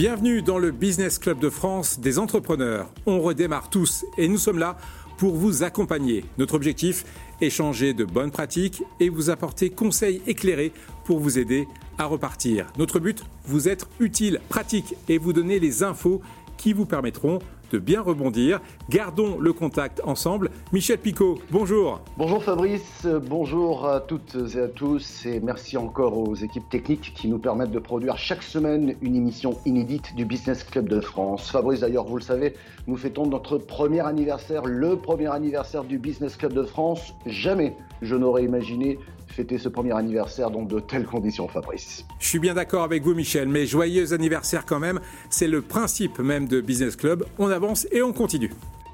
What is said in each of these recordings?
Bienvenue dans le Business Club de France des entrepreneurs. On redémarre tous et nous sommes là pour vous accompagner. Notre objectif, échanger de bonnes pratiques et vous apporter conseils éclairés pour vous aider à repartir. Notre but, vous être utile, pratique et vous donner les infos qui vous permettront de bien rebondir. Gardons le contact ensemble. Michel Picot, bonjour. Bonjour Fabrice, bonjour à toutes et à tous et merci encore aux équipes techniques qui nous permettent de produire chaque semaine une émission inédite du Business Club de France. Fabrice d'ailleurs, vous le savez, nous fêtons notre premier anniversaire, le premier anniversaire du Business Club de France. Jamais je n'aurais imaginé fêter ce premier anniversaire dans de telles conditions, Fabrice. Je suis bien d'accord avec vous, Michel, mais joyeux anniversaire quand même. C'est le principe même de Business Club. On avance et on continue.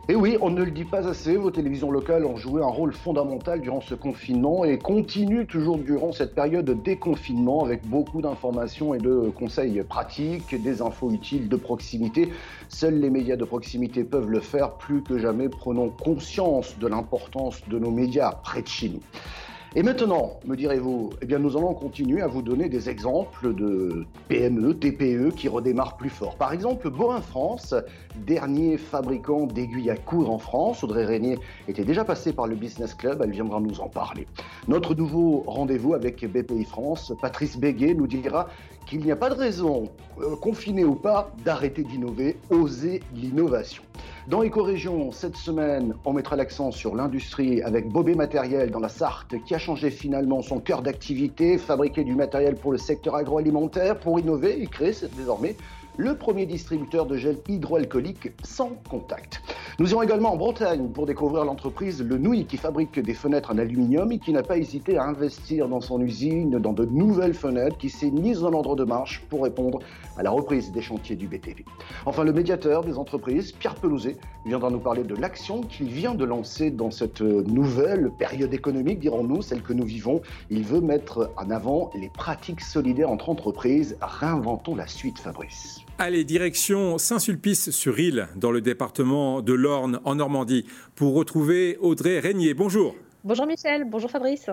Et oui, on ne le dit pas assez, vos télévisions locales ont joué un rôle fondamental durant ce confinement et continuent toujours durant cette période de déconfinement avec beaucoup d'informations et de conseils pratiques, des infos utiles de proximité. Seuls les médias de proximité peuvent le faire. Plus que jamais, prenons conscience de l'importance de nos médias près de chez nous. Et maintenant, me direz-vous, eh nous allons continuer à vous donner des exemples de PME, TPE qui redémarrent plus fort. Par exemple, Boin France, dernier fabricant d'aiguilles à coudre en France. Audrey Régnier était déjà passée par le Business Club, elle viendra nous en parler. Notre nouveau rendez-vous avec BPI France, Patrice Béguet nous dira qu'il n'y a pas de raison, euh, confiné ou pas, d'arrêter d'innover, oser l'innovation. Dans Éco-Région, cette semaine, on mettra l'accent sur l'industrie avec Bobé Matériel dans la Sarthe qui a changé finalement son cœur d'activité, fabriquer du matériel pour le secteur agroalimentaire, pour innover et créer désormais le premier distributeur de gel hydroalcoolique sans contact. Nous irons également en Bretagne pour découvrir l'entreprise Le qui fabrique des fenêtres en aluminium et qui n'a pas hésité à investir dans son usine dans de nouvelles fenêtres qui s'est mise en ordre de marche pour répondre à la reprise des chantiers du BTP. Enfin, le médiateur des entreprises, Pierre Pelouzet, viendra nous parler de l'action qu'il vient de lancer dans cette nouvelle période économique, dirons-nous, celle que nous vivons. Il veut mettre en avant les pratiques solidaires entre entreprises. Réinventons la suite, Fabrice. Allez, direction Saint-Sulpice-sur-Île, dans le département de l'Orne, en Normandie, pour retrouver Audrey Régnier. Bonjour. Bonjour Michel, bonjour Fabrice.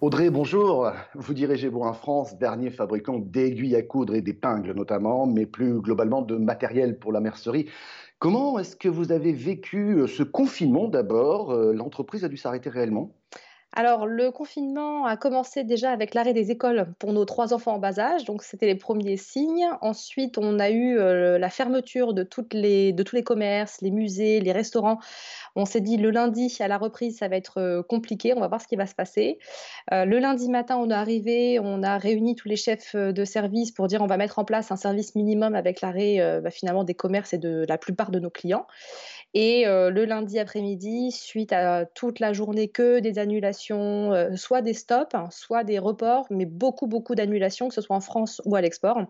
Audrey, bonjour. Vous dirigez Boin France, dernier fabricant d'aiguilles à coudre et d'épingles notamment, mais plus globalement de matériel pour la mercerie. Comment est-ce que vous avez vécu ce confinement d'abord euh, L'entreprise a dû s'arrêter réellement? Alors, le confinement a commencé déjà avec l'arrêt des écoles pour nos trois enfants en bas âge, donc c'était les premiers signes. Ensuite, on a eu euh, la fermeture de, les, de tous les commerces, les musées, les restaurants. On s'est dit le lundi à la reprise, ça va être euh, compliqué, on va voir ce qui va se passer. Euh, le lundi matin, on est arrivé, on a réuni tous les chefs de service pour dire on va mettre en place un service minimum avec l'arrêt bah, finalement des commerces et de la plupart de nos clients. Et le lundi après-midi, suite à toute la journée que des annulations, soit des stops, hein, soit des reports, mais beaucoup, beaucoup d'annulations, que ce soit en France ou à l'export.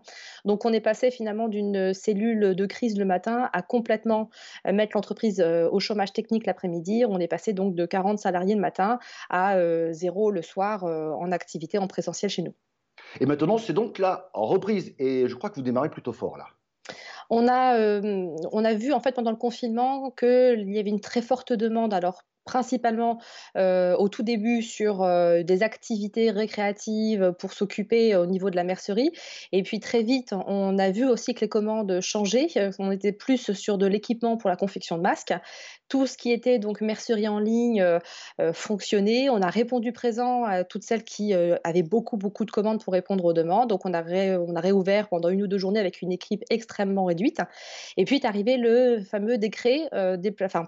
Donc on est passé finalement d'une cellule de crise le matin à complètement mettre l'entreprise au chômage technique l'après-midi. On est passé donc de 40 salariés le matin à zéro le soir en activité en présentiel chez nous. Et maintenant, c'est donc la reprise. Et je crois que vous démarrez plutôt fort là. On a, euh, on a vu en fait pendant le confinement qu'il y avait une très forte demande. Alors principalement euh, au tout début sur euh, des activités récréatives pour s'occuper au niveau de la mercerie. Et puis très vite, on a vu aussi que les commandes changeaient. On était plus sur de l'équipement pour la confection de masques. Tout ce qui était donc mercerie en ligne euh, fonctionnait. On a répondu présent à toutes celles qui avaient beaucoup, beaucoup de commandes pour répondre aux demandes. Donc on a, on a réouvert pendant une ou deux journées avec une équipe extrêmement réduite. Et puis est arrivé le fameux décret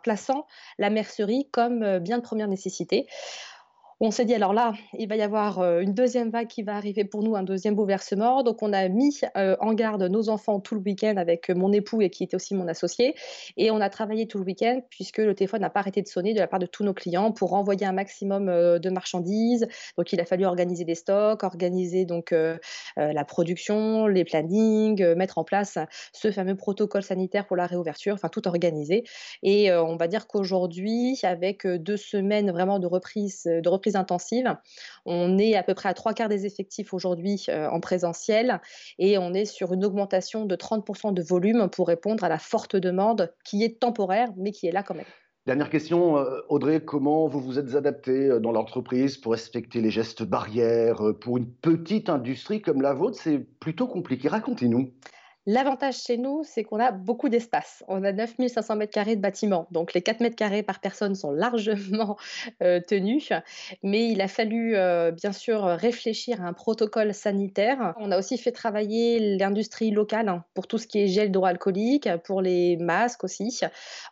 plaçant la mercerie comme euh, bien de première nécessité. On s'est dit, alors là, il va y avoir euh, une deuxième vague qui va arriver pour nous, un deuxième bouleversement. Donc, on a mis euh, en garde nos enfants tout le week-end avec mon époux et qui était aussi mon associé. Et on a travaillé tout le week-end puisque le téléphone n'a pas arrêté de sonner de la part de tous nos clients pour envoyer un maximum euh, de marchandises. Donc, il a fallu organiser des stocks, organiser donc la production, les plannings, mettre en place ce fameux protocole sanitaire pour la réouverture, enfin tout organiser. Et on va dire qu'aujourd'hui, avec deux semaines vraiment de reprise, de reprise intensive. On est à peu près à trois quarts des effectifs aujourd'hui euh, en présentiel et on est sur une augmentation de 30% de volume pour répondre à la forte demande qui est temporaire mais qui est là quand même. Dernière question, euh, Audrey, comment vous vous êtes adapté euh, dans l'entreprise pour respecter les gestes barrières Pour une petite industrie comme la vôtre, c'est plutôt compliqué. Racontez-nous. L'avantage chez nous, c'est qu'on a beaucoup d'espace. On a 9500 mètres carrés de bâtiment, donc les 4 mètres carrés par personne sont largement euh, tenus. Mais il a fallu euh, bien sûr réfléchir à un protocole sanitaire. On a aussi fait travailler l'industrie locale hein, pour tout ce qui est gel hydroalcoolique, pour les masques aussi.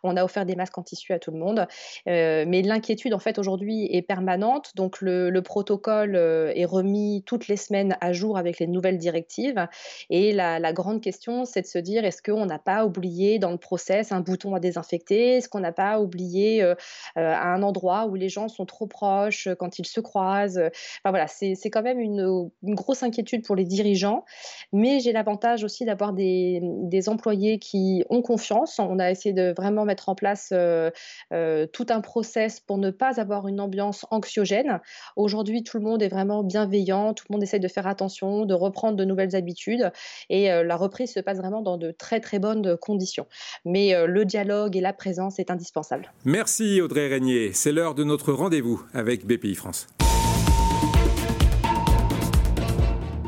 On a offert des masques en tissu à tout le monde. Euh, mais l'inquiétude en fait aujourd'hui est permanente, donc le, protocole est remis toutes les semaines à jour avec les nouvelles directives. Et la, la grande question c'est de se dire est-ce qu'on n'a pas oublié dans le process un bouton à désinfecter? Est-ce qu'on n'a pas oublié euh, euh, à un endroit où les gens sont trop proches euh, quand ils se croisent? Enfin voilà, c'est quand même une, grosse inquiétude pour les dirigeants. Mais j'ai l'avantage aussi d'avoir des, employés qui ont confiance. On a essayé de vraiment mettre en place tout un process pour ne pas avoir une ambiance anxiogène. Aujourd'hui, tout le monde est vraiment bienveillant, tout le monde essaie de faire attention, de reprendre de nouvelles habitudes. Et la reprise se passe vraiment dans de très très bonnes conditions. Mais euh, le dialogue et la présence est indispensable. Merci Audrey Régnier. C'est l'heure de notre rendez-vous avec BPI France.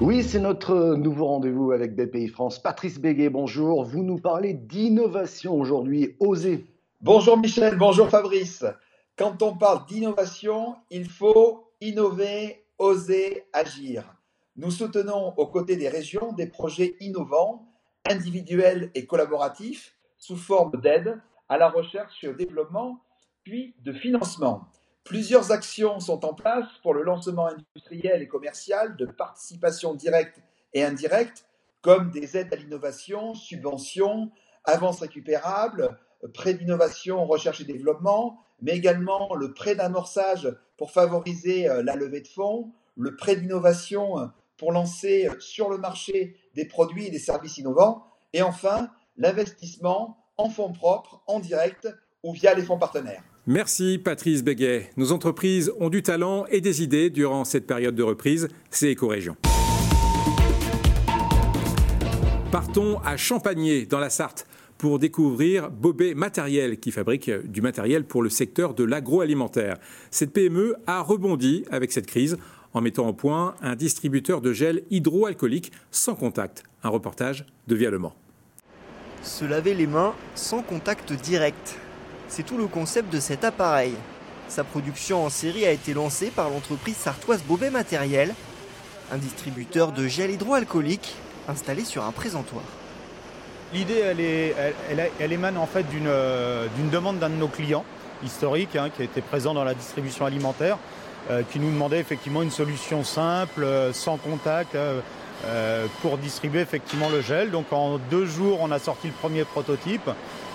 Oui, c'est notre nouveau rendez-vous avec BPI France. Patrice Béguet, bonjour. Vous nous parlez d'innovation aujourd'hui. Osez. Bonjour Michel, bonjour Fabrice. Quand on parle d'innovation, il faut innover, oser, agir. Nous soutenons aux côtés des régions des projets innovants individuels et collaboratifs sous forme d'aide à la recherche et au développement, puis de financement. Plusieurs actions sont en place pour le lancement industriel et commercial de participation directe et indirecte, comme des aides à l'innovation, subventions, avances récupérables, prêts d'innovation, recherche et développement, mais également le prêt d'amorçage pour favoriser euh, la levée de fonds, le prêt d'innovation pour lancer sur le marché des produits et des services innovants. Et enfin, l'investissement en fonds propres, en direct ou via les fonds partenaires. Merci Patrice Béguet. Nos entreprises ont du talent et des idées durant cette période de reprise. C'est Éco-Région. Partons à Champagné, dans la Sarthe, pour découvrir Bobet Matériel, qui fabrique du matériel pour le secteur de l'agroalimentaire. Cette PME a rebondi avec cette crise en mettant au point un distributeur de gel hydroalcoolique sans contact. Un reportage de Vialement. Se laver les mains sans contact direct. C'est tout le concept de cet appareil. Sa production en série a été lancée par l'entreprise sartoise Bobet Matériel, un distributeur de gel hydroalcoolique installé sur un présentoir. L'idée, elle, émane en fait euh, d'une demande d'un de nos clients historiques hein, qui a été présent dans la distribution alimentaire qui nous demandait effectivement une solution simple, euh, sans contact, euh, pour distribuer effectivement le gel. Donc en deux jours, on a sorti le premier prototype.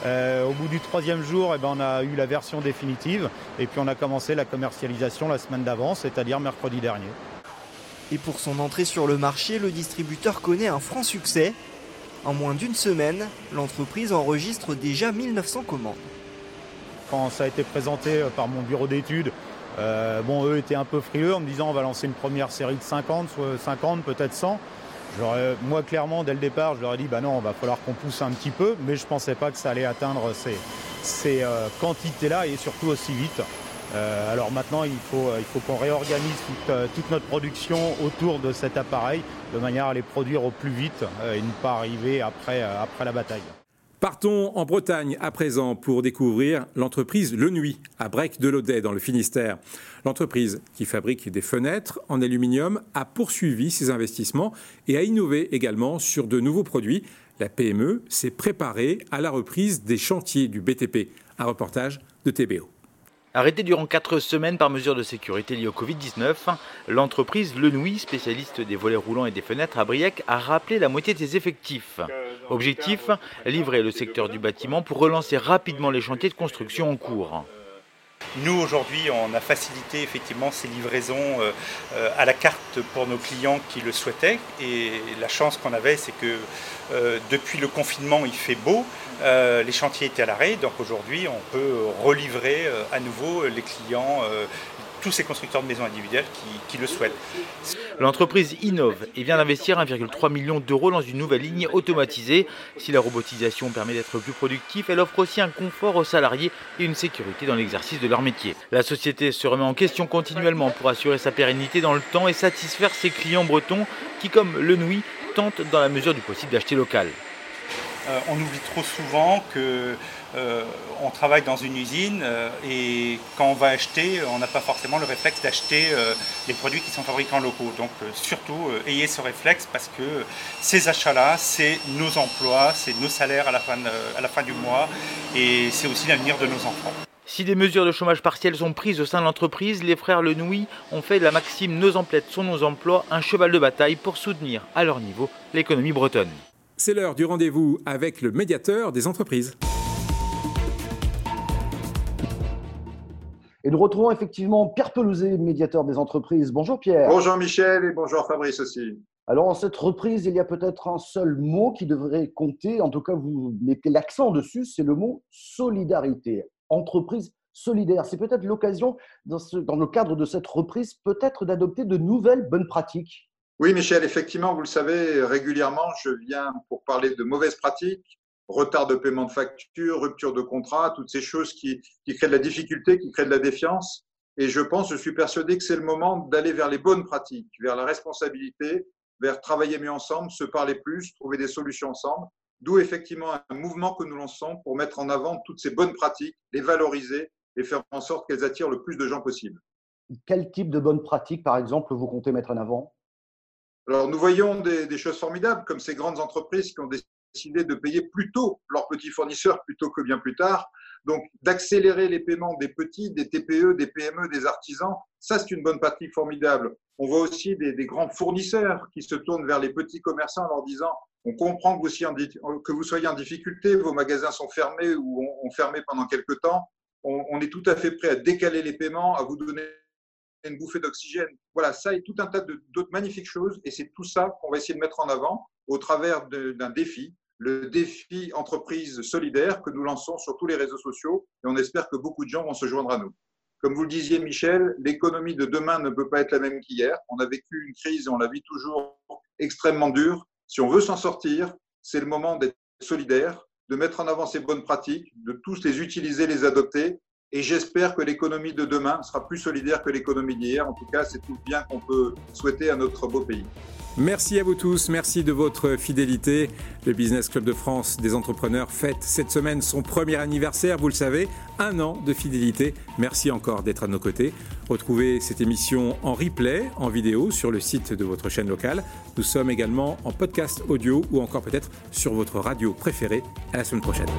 au bout du troisième jour, eh ben, on a eu la version définitive et puis on a commencé la commercialisation la semaine d'avant, c'est-à-dire mercredi dernier. Et pour son entrée sur le marché, le distributeur connaît un franc succès. En moins d'une semaine, l'entreprise enregistre déjà 1900 commandes. Quand ça a été présenté par mon bureau d'études, euh, bon, eux étaient un peu frileux en me disant on va lancer une première série de 50, soit 50, peut-être 100. Moi, clairement, dès le départ, je leur dit bah non, va falloir qu'on pousse un petit peu, mais je ne pensais pas que ça allait atteindre ces, euh, quantités-là et surtout aussi vite. Euh, alors maintenant, il faut, il faut qu'on réorganise toute, notre production autour de cet appareil de manière à les produire au plus vite et ne pas arriver après, après la bataille. Partons en Bretagne à présent pour découvrir l'entreprise Le Nuit à Brec de Laudet dans le Finistère. L'entreprise qui fabrique des fenêtres en aluminium a poursuivi ses investissements et a innové également sur de nouveaux produits. La PME s'est préparée à la reprise des chantiers du BTP. Un reportage de TBO. Arrêtée durant quatre semaines par mesure de sécurité liée au Covid-19, l'entreprise Lenouille, spécialiste des volets roulants et des fenêtres à Briec, a rappelé la moitié de ses effectifs. Objectif livrer le secteur du bâtiment pour relancer rapidement les chantiers de construction en cours. Nous, aujourd'hui, on a facilité effectivement ces livraisons euh, euh, à la carte pour nos clients qui le souhaitaient. Et la chance qu'on avait, c'est que euh, depuis le confinement, il fait beau, les chantiers étaient à l'arrêt. Donc aujourd'hui, on peut relivrer à nouveau les clients tous ces constructeurs de maisons individuelles qui, le souhaitent. L'entreprise innove et vient d'investir 1,3 million d'euros dans une nouvelle ligne automatisée. Si la robotisation permet d'être plus productif, elle offre aussi un confort aux salariés et une sécurité dans l'exercice de leur métier. La société se remet en question continuellement pour assurer sa pérennité dans le temps et satisfaire ses clients bretons qui, comme le Nui, tentent dans la mesure du possible d'acheter local. Euh, on oublie trop souvent que euh, on travaille dans une usine euh, et quand on va acheter, on n'a pas forcément le réflexe d'acheter les produits qui sont fabriqués en locaux. Donc surtout, ayez ce réflexe parce que ces achats-là, c'est nos emplois, c'est nos salaires à la fin, du mois et c'est aussi l'avenir de nos enfants. Si des mesures de chômage partiel sont prises au sein de l'entreprise, les frères Lenouille ont fait de la maxime Nos emplettes sont nos emplois un cheval de bataille pour soutenir à leur niveau l'économie bretonne. C'est l'heure du rendez-vous avec le médiateur des entreprises. Et nous retrouvons effectivement Pierre Pelouzet, médiateur des entreprises. Bonjour Pierre. Bonjour Michel et bonjour Fabrice aussi. Alors, en cette reprise, il y a peut-être un seul mot qui devrait compter, en tout cas, vous mettez l'accent dessus, c'est le mot solidarité entreprise solidaire. C'est peut-être l'occasion, dans, dans, le cadre de cette reprise, peut-être d'adopter de nouvelles bonnes pratiques. Oui, Michel, effectivement, vous le savez, régulièrement, je viens pour parler de mauvaises pratiques, retard de paiement de factures, rupture de contrat, toutes ces choses qui, qui créent de la difficulté, qui créent de la défiance. Et je pense, je suis persuadé que c'est le moment d'aller vers les bonnes pratiques, vers la responsabilité, vers travailler mieux ensemble, se parler plus, trouver des solutions ensemble. D'où effectivement un mouvement que nous lançons pour mettre en avant toutes ces bonnes pratiques, les valoriser et faire en sorte qu'elles attirent le plus de gens possible. Quel type de bonnes pratiques, par exemple, vous comptez mettre en avant? Alors, nous voyons des, choses formidables, comme ces grandes entreprises qui ont décidé de payer plus tôt leurs petits fournisseurs plutôt que bien plus tard. Donc, d'accélérer les paiements des petits, des TPE, des PME, des artisans, ça, c'est une bonne pratique formidable. On voit aussi des, grands fournisseurs qui se tournent vers les petits commerçants en leur disant on comprend que vous, que vous soyez en difficulté, vos magasins sont fermés ou ont, fermé pendant quelques temps. On, est tout à fait prêt à décaler les paiements, à vous donner une bouffée d'oxygène. Voilà, ça et tout un tas d'autres magnifiques choses. Et c'est tout ça qu'on va essayer de mettre en avant au travers d'un défi, le défi entreprise solidaire que nous lançons sur tous les réseaux sociaux. Et on espère que beaucoup de gens vont se joindre à nous. Comme vous le disiez, Michel, l'économie de demain ne peut pas être la même qu'hier. On a vécu une crise on la vit toujours extrêmement dure. Si on veut s'en sortir, c'est le moment d'être solidaire, de mettre en avant ces bonnes pratiques, de tous les utiliser, les adopter. Et j'espère que l'économie de demain sera plus solidaire que l'économie d'hier. En tout cas, c'est tout le bien qu'on peut souhaiter à notre beau pays. Merci à vous tous, merci de votre fidélité. Le Business Club de France des entrepreneurs fête cette semaine son premier anniversaire, vous le savez, un an de fidélité. Merci encore d'être à nos côtés. Retrouvez cette émission en replay, en vidéo, sur le site de votre chaîne locale. Nous sommes également en podcast audio ou encore peut-être sur votre radio préférée. À la semaine prochaine.